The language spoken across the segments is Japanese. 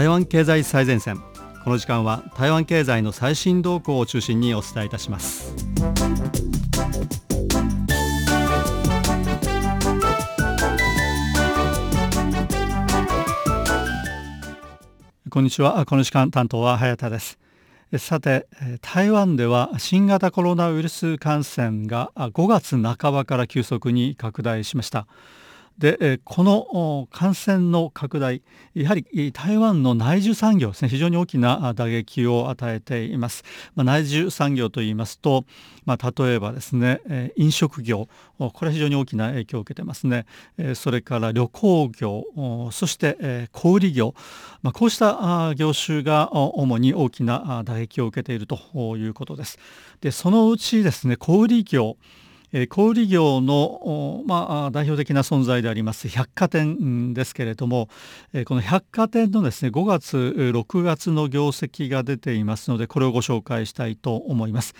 台湾経済最前線。この時間は台湾経済の最新動向を中心にお伝えいたします。こんにちは。この時間担当は早田です。さて台湾では新型コロナウイルス感染が5月半ばから急速に拡大しました。でこの感染の拡大やはり台湾の内需産業ですね非常に大きな打撃を与えています、まあ、内需産業といいますと、まあ、例えばですね飲食業これは非常に大きな影響を受けてますね。それから旅行業そして小売業、まあ、こうした業種が主に大きな打撃を受けているということです。でそのうちですね小売業小売業の、まあ、代表的な存在であります百貨店ですけれども、この百貨店のですね5月6月の業績が出ていますのでこれをご紹介したいと思います。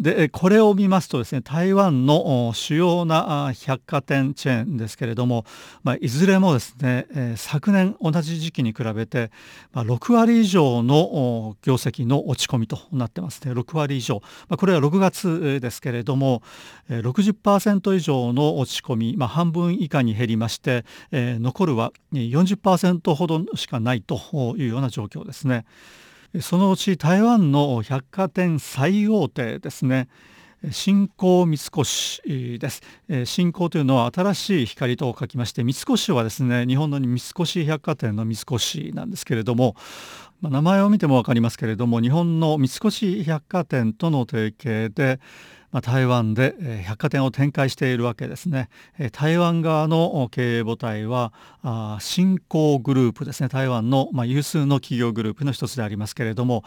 でこれを見ますとですね台湾の主要な百貨店チェーンですけれども、まあ、いずれもですね、昨年同じ時期に比べて、まあ、6割以上の業績の落ち込みとなってますね6割以上、まあ、これは6月ですけれども60%以上の落ち込み、まあ、半分以下に減りまして、えー、残るは40%ほどしかないというような状況ですね。そのうち台湾の百貨店最大手ですね新興三越です。新興というのは新しい光と書きまして三越はですね日本の三越百貨店の三越なんですけれども、まあ、名前を見ても分かりますけれども日本の三越百貨店との提携でまあ、台湾で、百貨店を展開しているわけですね、台湾側の経営母体は新興グループですね。台湾の、まあ、有数の企業グループの一つでありますけれども、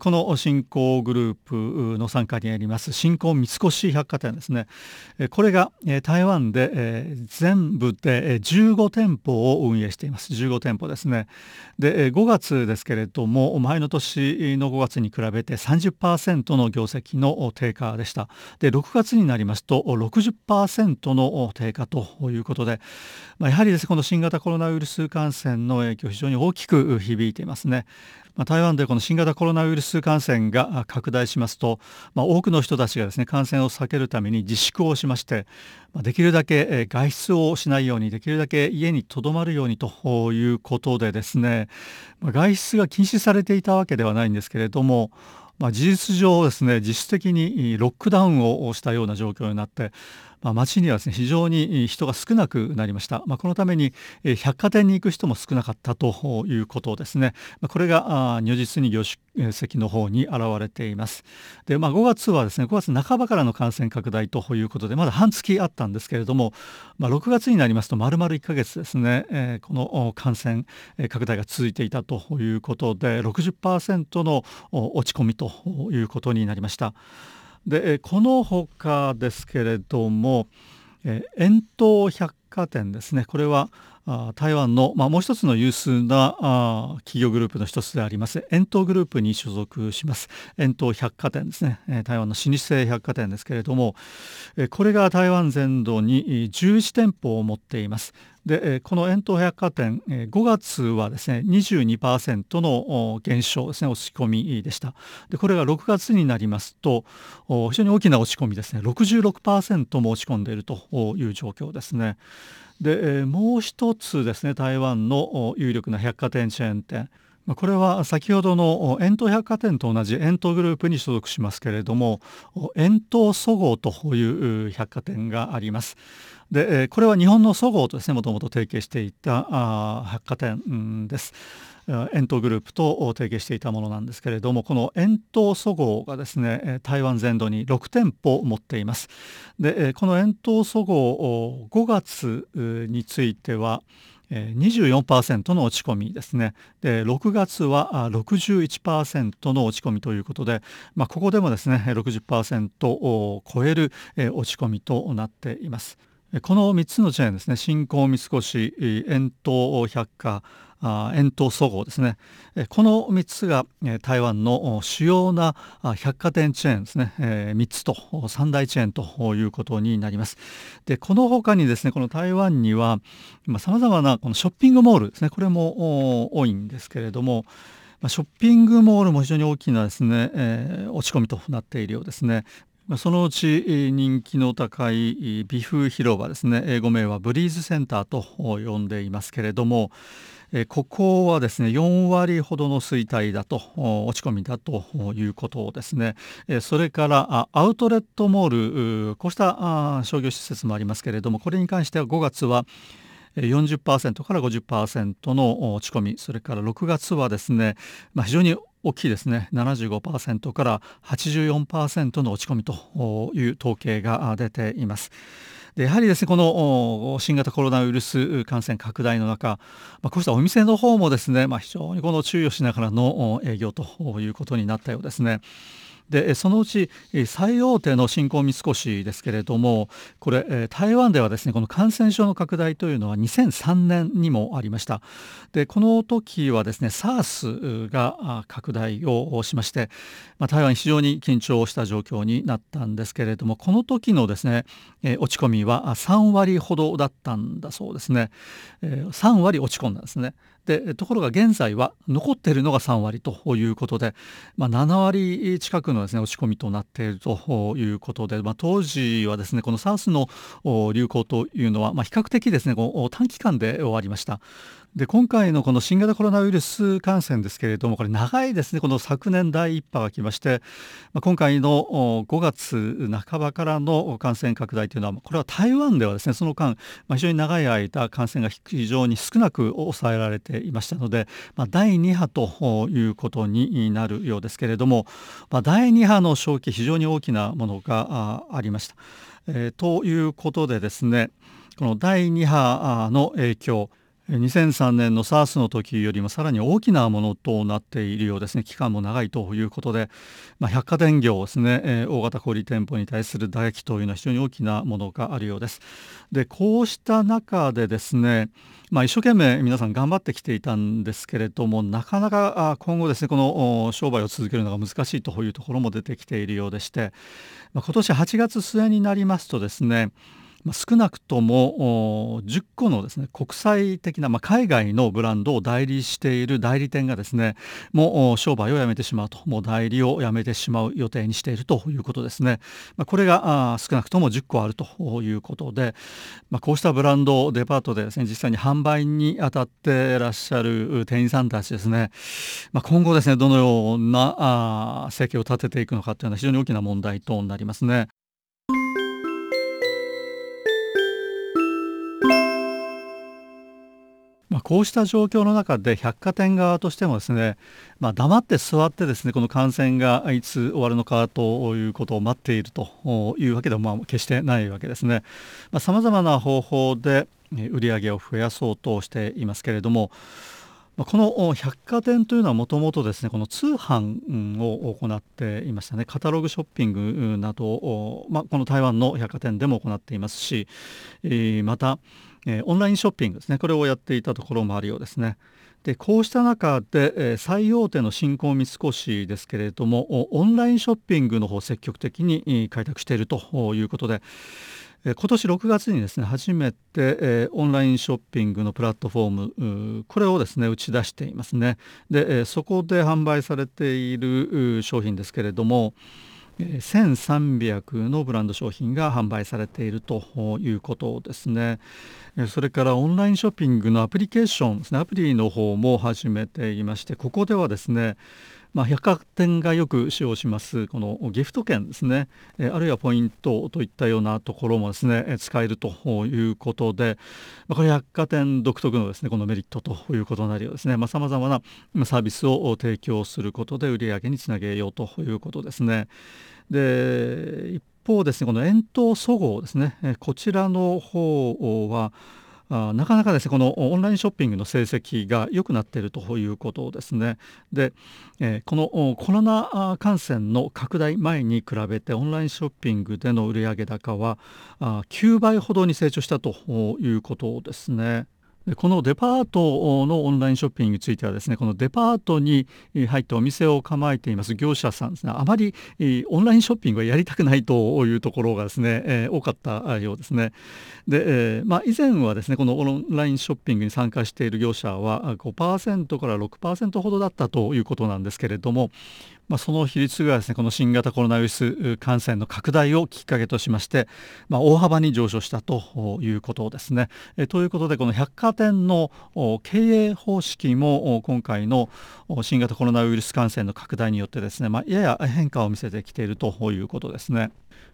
この新興グループの傘下にあります新興三越百貨店ですね、これが、台湾で、全部で、え15店舗を運営しています。15店舗ですね。で、え5月ですけれども前の年の5月に比べて30%の業績の低下でした。で6月になりますと60%の低下ということで、まあ、やはりです、ね、この新型コロナウイルス感染の影響非常に大きく響いていますね。まあ、台湾でこの新型コロナウイルス感染が拡大しますと、まあ、多くの人たちがですね感染を避けるために自粛をしまして、まあ、できるだけ外出をしないようにできるだけ家にとどまるようにということでですね、まあ、外出が禁止されていたわけではないんですけれどもまあ、事実上ですね自主的にロックダウンをしたような状況になってまあ、街にはですね非常に人が少なくなりました、まあ、このために百貨店に行く人も少なかったということですね、これが如実に業績の方に現れています。で、まあ、5月はですね5月半ばからの感染拡大ということでまだ半月あったんですけれども、まあ、6月になりますと丸々1ヶ月ですね、えー、この感染拡大が続いていたということで60%の落ち込みということになりました。でこのほかですけれども円筒百貨店ですね。これは台湾の、まあ、もう一つの有数な企業グループの一つであります円東グループに所属します。円東百貨店ですね。台湾の老舗百貨店ですけれどもこれが台湾全土に11店舗を持っています。でこの円東百貨店5月はですね22%の減少ですね落ち込みでした。でこれが6月になりますと非常に大きな落ち込みですね。66%も落ち込んでいるという状況ですね。でもう一つですね台湾の有力な百貨店チェーン店これは先ほどの円筒百貨店と同じ円筒グループに所属しますけれども円筒そごうという百貨店があります。でこれは日本のそごうとですねもともと提携していた百貨店です。円東グループと提携していたものなんですけれどもこの円東そごうがですね台湾全土に6店舗持っていますでこの円東そごう5月については24%の落ち込みですねで6月は61%の落ち込みということで、まあ、ここでもですね60%を超える落ち込みとなっています。この3つのチェーンですね新興三越円東百貨円東そごうですね。この3つが台湾の主要な百貨店チェーンですね。3つと三大チェーンということになります。でこの他にですねこの台湾にはさまざまなこのショッピングモールですね。これも多いんですけれどもショッピングモールも非常に大きなですね、落ち込みとなっているようですね。そのうち人気の高い美風広場ですね。英語名はブリーズセンターと呼んでいますけれどもここはですね4割ほどの衰退だと落ち込みだということですねそれからアウトレットモールこうした商業施設もありますけれどもこれに関しては5月は40%から50%の落ち込みそれから6月はですね、まあ、非常に大きいですね75%から84%の落ち込みという統計が出ています。でやはりですねこの新型コロナウイルス感染拡大の中、まあ、こうしたお店の方もですね、まあ、非常にこの注意をしながらの営業ということになったようですね。でそのうち最大手の新興三越ですけれどもこれ台湾ではですねこの感染症の拡大というのは2003年にもありました。でこの時はですね SARS が拡大をしまして、まあ、台湾非常に緊張した状況になったんですけれどもこの時のですね落ち込みは3割ほどだったんだそうですね。3割落ち込んだんですね。でところが現在は残っているのが3割ということで、まあ、7割近くのです、ね、落ち込みとなっているということで、まあ、当時はですねこの SARS の流行というのは、まあ、比較的ですねこう短期間で終わりました。で今回のこの新型コロナウイルス感染ですけれどもこれ長いですねこの昨年第1波が来まして、ま、今回の5月半ばからの感染拡大というのはこれは台湾ではですねその間、ま、非常に長い間感染が非常に少なく抑えられていましたので、まあ、第2波ということになるようですけれども、まあ、第2波の正気非常に大きなものがありました。えー、ということでですねこの第2波の影響2003年の SARS の時よりもさらに大きなものとなっているようですね期間も長いということで、まあ、百貨店業ですね、えー、大型小売店舗に対する打撃というのは非常に大きなものがあるようです。でこうした中でですねまあ、一生懸命皆さん頑張ってきていたんですけれどもなかなか今後ですねこの商売を続けるのが難しいというところも出てきているようでして、まあ、今年8月末になりますとですねま少なくとも10個のですね国際的な、まあ、海外のブランドを代理している代理店がですねもう商売をやめてしまうともう代理をやめてしまう予定にしているということですね、まあ、これが少なくとも10個あるということで、まあ、こうしたブランドデパートでですね実際に販売に当たっていらっしゃる店員さんたちですね、まあ、今後ですねどのような生計を立てていくのかというのは非常に大きな問題となりますね。まあ、こうした状況の中で百貨店側としてもですね、まあ、黙って座ってですねこの感染がいつ終わるのかということを待っているというわけでもまあ決してないわけですね。さまざ、まな方法で売り上げを増やそうとしていますけれどもこの百貨店というのはもともとですねこの通販を行っていましたねカタログショッピングなどを、まあ、この台湾の百貨店でも行っていますしまたえー、オンラインショッピングですねこれをやっていたところもあるようですね。でこうした中で、えー、最大手の新興三越ですけれどもオンラインショッピングの方を積極的に開拓しているということで、今年6月にですね初めて、えー、オンラインショッピングのプラットフォームこれをですね打ち出していますね。で、えー、そこで販売されている商品ですけれども1300のブランド商品が販売されているということですね。それからオンラインショッピングのアプリケーションですね、アプリの方も始めていまして、ここではですね、まあ、百貨店がよく使用しますこのギフト券ですね、えあるいはポイントといったようなところもですね使えるということで、ま、これ百貨店独特のですねこのメリットということになるようですね。さまざ、まなサービスを提供することで売り上げにつなげようということですね。で一方ですねこの円筒そごうですねこちらの方はあなかなかですねこのオンラインショッピングの成績が良くなっているということですね。で、え、このコロナ感染の拡大前に比べてオンラインショッピングでの売上高はあ9倍ほどに成長したということですね。このデパートのオンラインショッピングについてはですねこのデパートに入ってお店を構えています業者さんですね。あまりオンラインショッピングはやりたくないというところがですね、え、多かったようですね。で、えまあ、以前はですねこのオンラインショッピングに参加している業者は5%から6%ほどだったということなんですけれども、まあ、その比率がですねこの新型コロナウイルス感染の拡大をきっかけとしまして、まあ、大幅に上昇したということですね。えということでこの百貨店の経営方式も今回の新型コロナウイルス感染の拡大によってですね、まあ、やや変化を見せてきているということですね。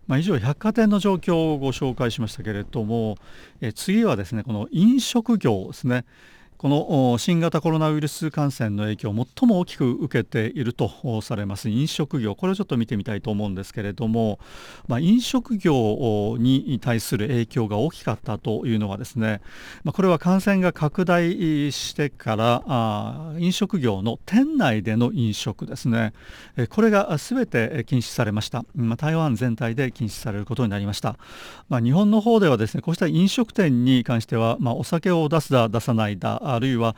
まあ、以上百貨店の状況をご紹介しましたけれどもえ次はですねこの飲食業ですね。この新型コロナウイルス感染の影響を最も大きく受けているとされます飲食業。これをちょっと見てみたいと思うんですけれども、まあ、飲食業に対する影響が大きかったというのはですね、まあ、これは感染が拡大してからあ飲食業の店内での飲食ですね。これが全て禁止されました、まあ、台湾全体で禁止されることになりました、まあ、日本の方ではですねこうした飲食店に関しては、まあ、お酒を出すだ出さないだあるいは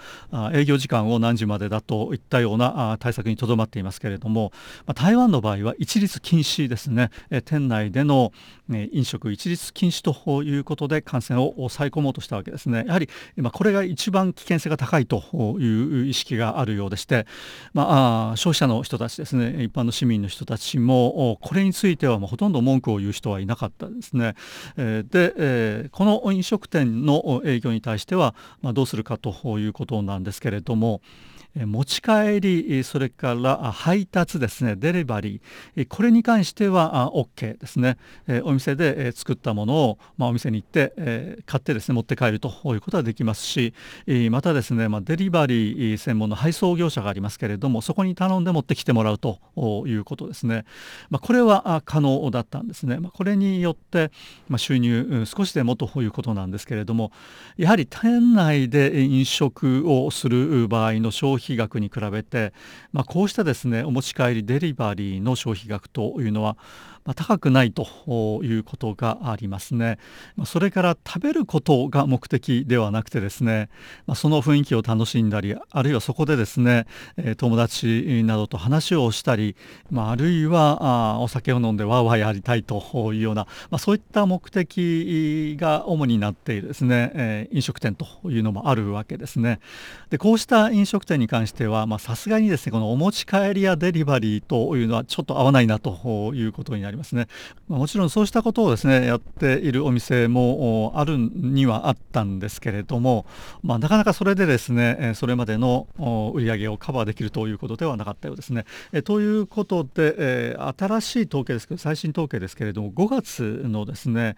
営業時間を何時までだといったような対策にとどまっていますけれども台湾の場合は一律禁止ですね。店内での飲食一律禁止ということで感染を抑え込もうとしたわけですね。やはりこれが一番危険性が高いという意識があるようでして、まあ、消費者の人たちですね一般の市民の人たちもこれについてはもうほとんど文句を言う人はいなかったですね。でこの飲食店の営業に対してはどうするかとういうことなんですけれども持ち帰りそれから配達ですね。デリバリー。これに関しては OK ですね。お店で作ったものを、まあ、お店に行って買ってですね持って帰るということはできますしまたですね、まあ、デリバリー専門の配送業者がありますけれどもそこに頼んで持ってきてもらうということですね、まあ、これは可能だったんですね、まあ、これによって、まあ、収入少しでもということなんですけれどもやはり店内で飲食をする場合の消費費額に比べて、まあ、こうしたですねお持ち帰りデリバリーの消費額というのは、まあ、高くないということがありますね。まあ、それから食べることが目的ではなくてですね、まあ、その雰囲気を楽しんだりあるいはそこでですね、え友達などと話をしたり、まあ、あるいはあお酒を飲んでわーわーやりたいというような、まあ、そういった目的が主になっているですね、えー、飲食店というのもあるわけですね。でこうした飲食店に関してはさすがにですねこのお持ち帰りやデリバリーというのはちょっと合わないなということになります。ね。まあ、もちろんそうしたことをですねやっているお店もあるにはあったんですけれども、まあ、なかなかそれでですねそれまでの売り上げをカバーできるということではなかったようですね。えということで、え新しい統計ですけど最新統計ですけれども5月のですね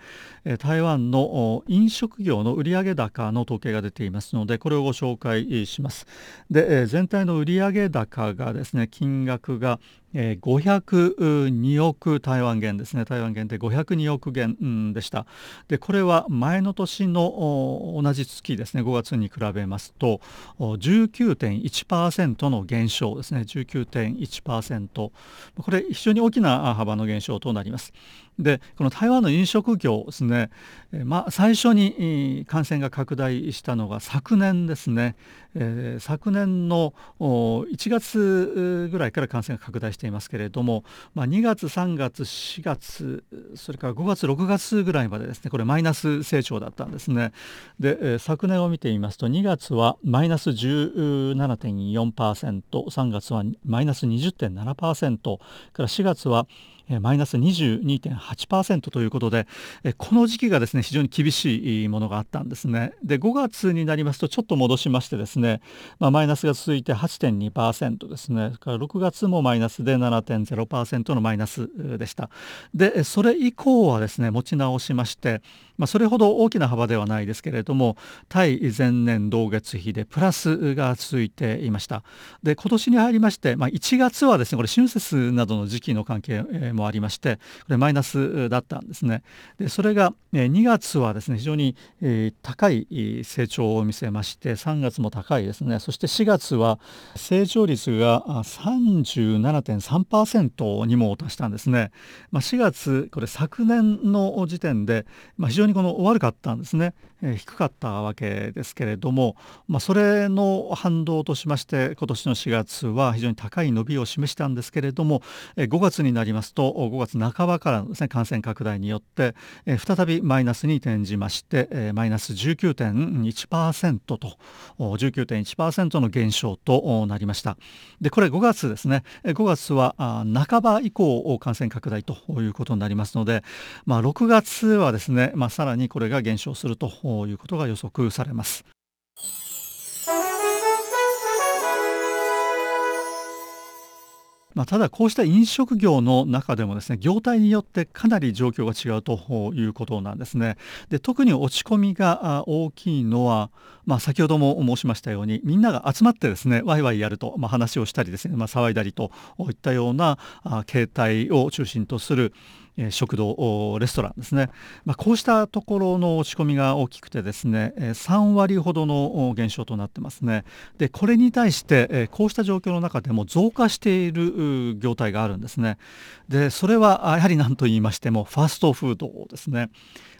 台湾の飲食業の売上高の統計が出ていますのでこれをご紹介します。で全体の売上高がですね金額がえー、502億台湾元ですね。台湾元で502億元でした。でこれは前の年の同じ月ですね。5月に比べますと19.1%の減少ですね。19.1%これ非常に大きな幅の減少となります。でこの台湾の飲食業ですね、まあ、最初に感染が拡大したのが昨年ですね、えー、昨年の1月ぐらいから感染が拡大してていますけれども、まあ、2月3月4月それから5月6月ぐらいまでですねこれマイナス成長だったんですね。で、えー、昨年を見てみますと2月はマイナス17.4%、3月はマイナス20.7%から4月はマイナス22.8%ということでこの時期がですね非常に厳しいものがあったんですね。で5月になりますとちょっと戻しましてですね、まあ、マイナスが続いて8.2%ですね。から6月もマイナスで7.0%のマイナスでした。でそれ以降はですね持ち直しましてまあ、それほど大きな幅ではないですけれども対前年同月比でプラスが続いていました。で今年に入りまして、まあ、1月はですねこれ春節などの時期の関係ももありましてこれマイナスだったんですね。でそれが2月はですね非常に高い成長を見せまして3月も高いですね。そして4月は成長率が37.3%にも達したんですね、まあ、4月これ昨年の時点で、まあ、非常にこの悪かったんですね、え、低かったわけですけれども、まあ、それの反動としまして今年の4月は非常に高い伸びを示したんですけれども、え、5月になりますと5月半ばからのですね感染拡大によって、え、再びマイナスに転じまして、え、マイナス19.1%と19.1%の減少となりました。でこれ5月ですね。5月は半ば以降感染拡大ということになりますので、まあ、6月はですね、まあ、さらにこれが減少するということが予測されます。まあ、ただこうした飲食業の中でもですね業態によってかなり状況が違うということなんですね。で特に落ち込みが大きいのは、まあ、先ほども申しましたようにみんなが集まってですねワイワイやると、まあ、話をしたりですね、まあ、騒いだりといったような形態を中心とするえ食堂レストランですね、まあ、こうしたところの落ち込みが大きくてですねえ3割ほどの減少となってますね。でこれに対してえこうした状況の中でも増加している業態があるんですね。でそれはやはり何と言いましてもファストフードですね。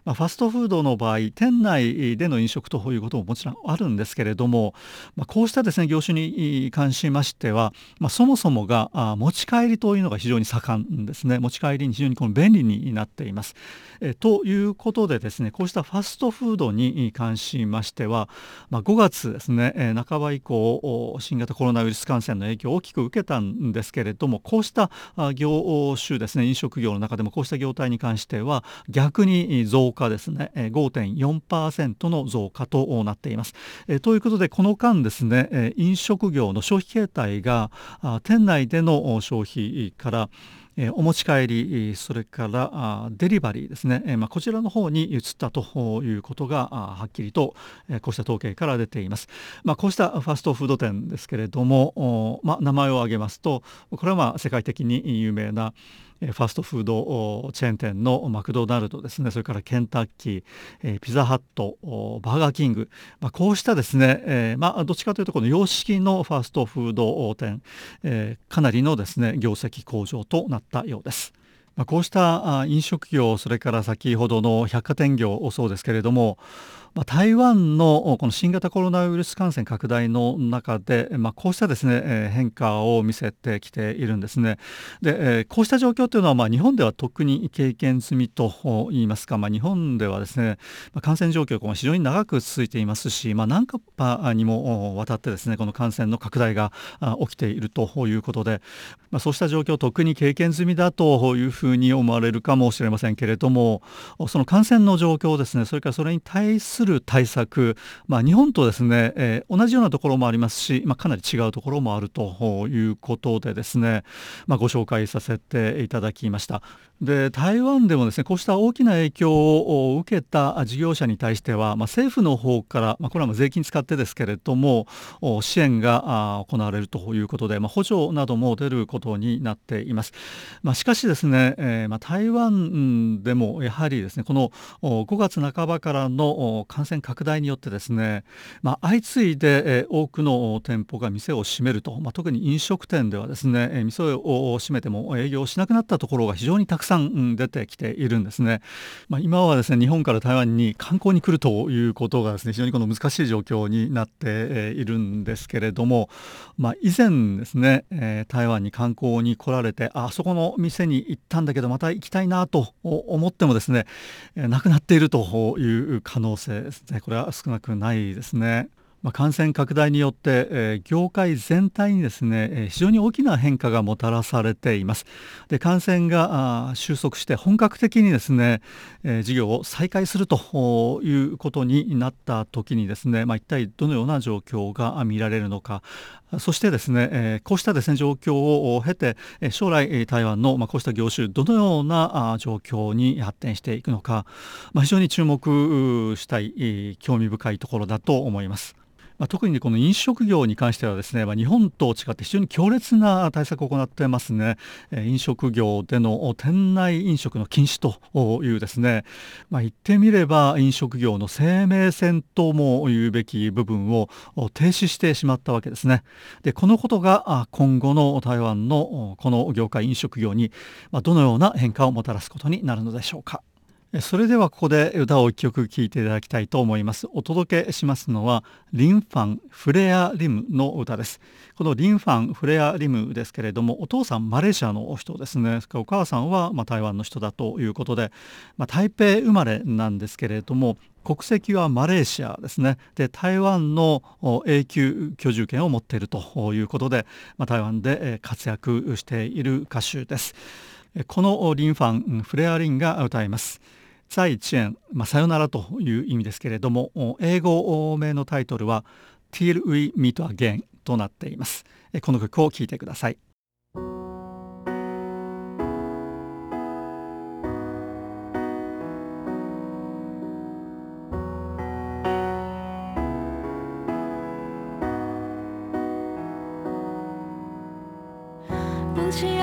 まあ、ファストフードの場合店内での飲食ということももちろんあるんですけれども、まあ、こうしたですね業種に関しましては、まあ、そもそもが持ち帰りというのが非常に盛んですね。持ち帰りに非常にこの便利になっています。えということでですねこうしたファストフードに関しましては、まあ、5月ですね半ば以降新型コロナウイルス感染の影響を大きく受けたんですけれどもこうした業種ですね飲食業の中でもこうした業態に関しては逆に増加ですね5.4%の増加となっています。えということでこの間ですね飲食業の消費形態が店内での消費からえお持ち帰りそれからデリバリーですね、えま、こちらの方に移ったということがはっきりと、えこうした統計から出ています、まあ、こうしたファストフード店ですけれども、まあ、名前を挙げますとこれはまあ世界的に有名なファストフードチェーン店のマクドナルドですねそれからケンタッキーピザハットバーガーキング、まあ、こうしたですね、えー、まあ、どっちかというとこの様式のファストフード店、えー、かなりのですね業績向上となったようです。まあ、こうした飲食業それから先ほどの百貨店業そうですけれどもまあ、台湾のこの新型コロナウイルス感染拡大の中で、まあ、こうしたですね、え変化を見せてきているんですね。で、えこうした状況というのは、まあ、日本では特に経験済みと言いますか、まあ、日本ではですね、ま、感染状況が非常に長く続いていますし、まあ、何かにもわたってですねこの感染の拡大が起きているということで、まあ、そうした状況特に経験済みだというふうに思われるかもしれませんけれどもその感染の状況ですねそれからそれに対するする対策、まあ、日本とですね、えー、同じようなところもありますし、まあ、かなり違うところもあるということでですね、まあ、ご紹介させていただきました。で台湾でもですねこうした大きな影響を受けた事業者に対しては、まあ、政府の方から、まあ、これはも税金使ってですけれども支援が行われるということで、まあ、補助なども出ることになっています。まあ、しかしですね、えーまあ、台湾でもやはりですねこの5月半ばからの感染拡大によってですね、まあ、相次いで、多くの店舗が店を閉めると、まあ、特に飲食店ではですね、店を閉めても営業しなくなったところが非常にたくさんさん出てきているんですね。まあ、今はですね日本から台湾に観光に来るということがですね非常にこの難しい状況になっているんですけれども、まあ、以前ですね、え、台湾に観光に来られてあそこの店に行ったんだけどまた行きたいなと思ってもですね、なくなっているという可能性ですねこれは少なくないですね。まあ、感染拡大によって、えー、業界全体にですね、えー、非常に大きな変化がもたらされています。で感染が収束して本格的にですね、えー、事業を再開するということになった時にですね、まあ、一体どのような状況が見られるのかそしてですね、えー、こうしたですね状況を経て将来台湾の、まあ、こうした業種どのような状況に発展していくのか、まあ、非常に注目したい興味深いところだと思います。まあ、特にこの飲食業に関してはですね、まあ、日本と違って非常に強烈な対策を行ってますね、えー、飲食業での店内飲食の禁止というですね、まあ、言ってみれば飲食業の生命線とも言うべき部分を停止してしまったわけですね。でこのことが今後の台湾のこの業界飲食業にどのような変化をもたらすことになるのでしょうか。それではここで歌を一曲聴いていただきたいと思います。お届けしますのはリンファンフレアリムの歌です。このリンファンフレアリムですけれどもお父さんマレーシアの人ですね。お母さんはま台湾の人だということで、まあ、台北生まれなんですけれども国籍はマレーシアですね。で台湾の永久居住権を持っているということで、まあ、台湾で活躍している歌手です。このリンファンフレアリンが歌います。再见、まあ、さよならという意味ですけれども英語名のタイトルは Till We Meet Again となっています。この曲を聴いてください。不期而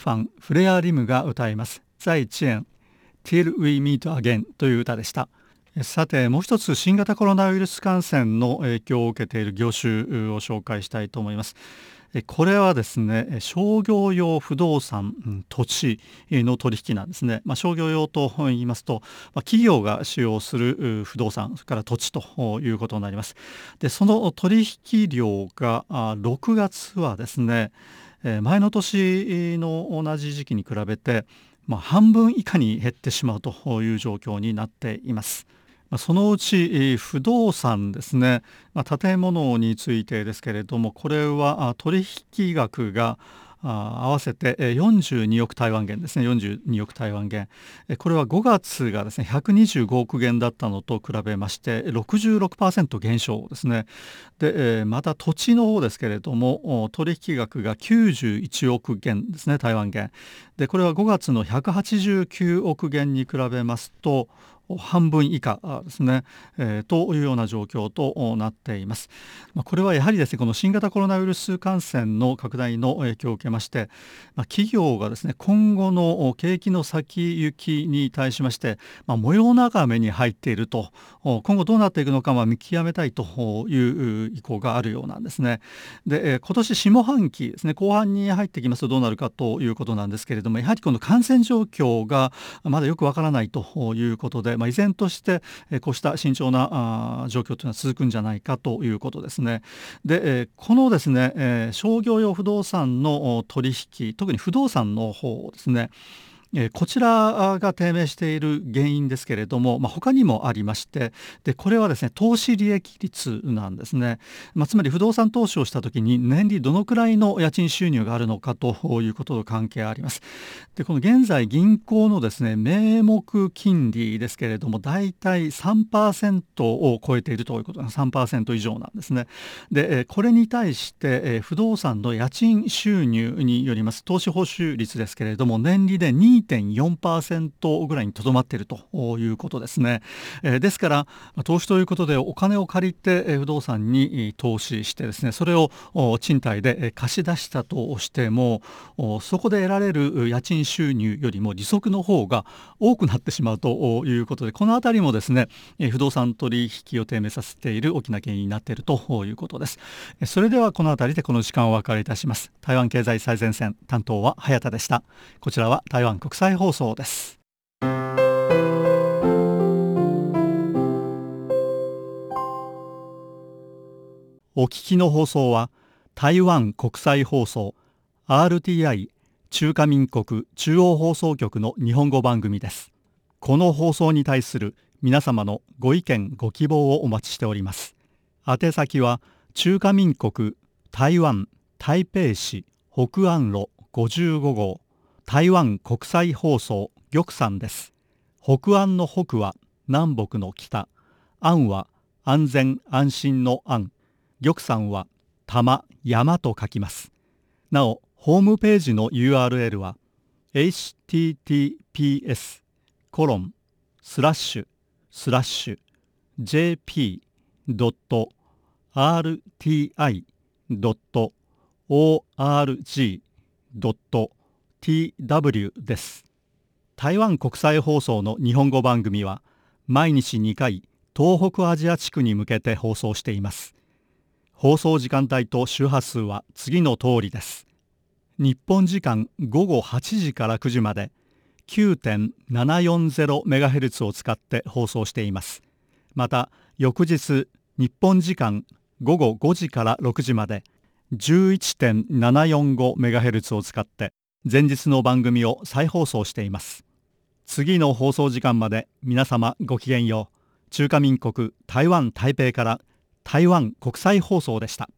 ファン・フレア・リムが歌います「再チェン Till We Meet Again」という歌でした。さてもう一つ新型コロナウイルス感染の影響を受けている業種を紹介したいと思います。これはですね商業用不動産土地の取引なんですね、まあ、商業用と言いますと、まあ、企業が使用する不動産それから土地ということになります。でその取引量が6月はですねえ前の年の同じ時期に比べて、まあ、半分以下に減ってしまうという状況になっています。そのうち不動産ですね、まあ、建物についてですけれどもこれは取引額が合わせて42億台湾元ですね。42億台湾元。これは5月がですね125億元だったのと比べまして66%減少ですね。でまた土地の方ですけれども取引額が91億元ですね台湾元。でこれは5月の189億元に比べますと半分以下ですね、えー、というような状況となっています。まあ、これはやはりですねこの新型コロナウイルス感染の拡大の影響を受けまして、まあ、企業がですね今後の景気の先行きに対しまして、まあ、模様眺めに入っていると今後どうなっていくのかは見極めたいという意向があるようなんですね。で、えー、今年下半期ですね後半に入ってきますとどうなるかということなんですけれどもやはりこの感染状況がまだよくわからないということでまあ、依然として、えこうした慎重なあ状況というのは続くんじゃないかということですね。で、えこのですね、え商業用不動産の取引特に不動産の方ですねえこちらが低迷している原因ですけれども、まあ、他にもありましてでこれはですね投資利益率なんですね、まあ、つまり不動産投資をした時に年利どのくらいの家賃収入があるのかということと関係あります。でこの現在銀行のですね名目金利ですけれどもだいたい3%を超えているということ3%以上なんですね。でこれに対して不動産の家賃収入によります投資報酬率ですけれども年利で2 2.4%ぐらいにとどまっているということですね、えー、ですから投資ということでお金を借りて不動産に投資してですねそれを賃貸で貸し出したとしてもそこで得られる家賃収入よりも利息の方が多くなってしまうということでこの辺りもですね不動産取引を低迷させている大きな原因になっているということです。それではこの辺りでこの時間をお別れいたします。台湾経済最前線担当は早田でした。こちらは台湾国際放送です。お聞きの放送は台湾国際放送 RTI 中華民国中央放送局の日本語番組です。この放送に対する皆様のご意見ご希望をお待ちしております。宛先は中華民国台湾台北市北安路55号。台湾国際放送玉山です。北安の北は南北の北。安は安全安心の安。玉山は玉山と書きます。なおホームページの URL は https コロンスラッシュスラッシュ jp.rti.org.com TW です。台湾国際放送の日本語番組は毎日2回東北アジア地区に向けて放送しています。放送時間帯と周波数は次の通りです。日本時間午後8時から9時まで 9.740MHz を使って放送しています。また翌日日本時間午後5時から6時まで 11.745MHz を使って前日の番組を再放送しています。次の放送時間まで皆様ごきげんよう。中華民国台湾台北から台湾国際放送でした。